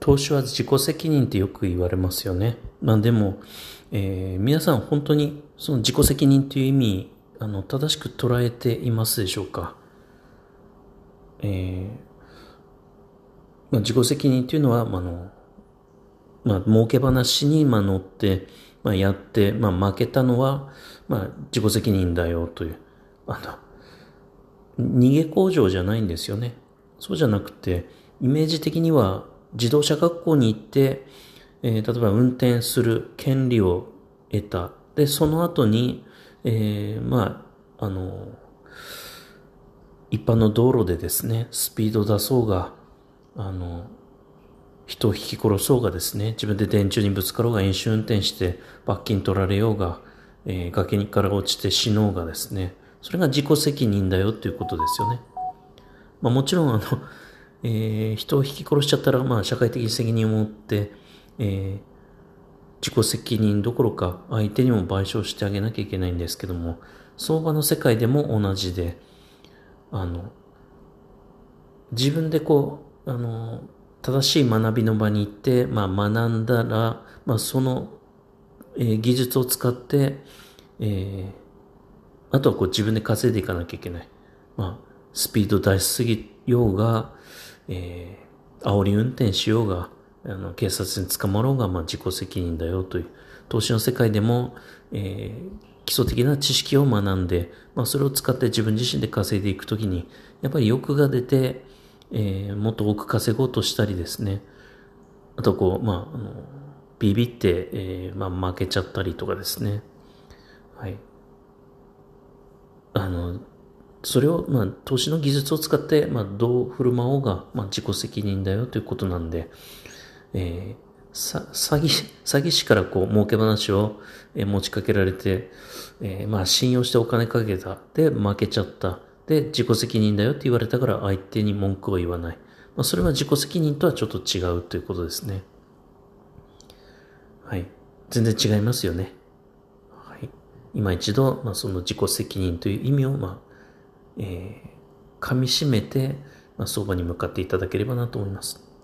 投資は自己責任ってよく言われますよね。まあでも、えー、皆さん本当にその自己責任という意味、あの、正しく捉えていますでしょうか？えー、まあ、自己責任というのは、まあの、まあ、儲け話に、まあ、乗って、まあ、やって、まあ、負けたのは、まあ、自己責任だよという、あの、逃げ工場じゃないんですよね。そうじゃなくて、イメージ的には自動車学校に行って、えー、例えば運転する権利を得た。で、その後に、えー、まあ、あの、一般の道路でですね、スピード出そうが、あの、人を引き殺そうがですね、自分で電柱にぶつかろうが飲酒運転して罰金取られようが、えー、崖から落ちて死のうがですね、それが自己責任だよっていうことですよね。まあもちろんあの、えー、人を引き殺しちゃったら、まあ社会的責任を持って、えー、自己責任どころか相手にも賠償してあげなきゃいけないんですけども、相場の世界でも同じで、あの、自分でこう、あの、正しい学びの場に行って、まあ学んだら、まあその、えー、技術を使って、えー、あとはこう自分で稼いでいかなきゃいけない。まあ、スピード出しすぎようが、えー、煽り運転しようが、あの、警察に捕まろうが、まあ自己責任だよという、投資の世界でも、えー、基礎的な知識を学んで、まあそれを使って自分自身で稼いでいくときに、やっぱり欲が出て、えー、もっと多く稼ごうとしたりですね。あとこう、まあ、あの、ビビって、えー、まあ負けちゃったりとかですね。はい。あの、それを、まあ、投資の技術を使って、まあ、どう振る舞おうが、まあ、自己責任だよということなんで、えー、さ、詐欺、詐欺師からこう、儲け話を、えー、持ちかけられて、えー、まあ、信用してお金かけた。で、負けちゃった。で、自己責任だよって言われたから相手に文句を言わない。まあ、それは自己責任とはちょっと違うということですね。はい。全然違いますよね。はい。今一度、まあ、その自己責任という意味を、まあ、えー、噛みしめて、まあ、相場に向かっていただければなと思います。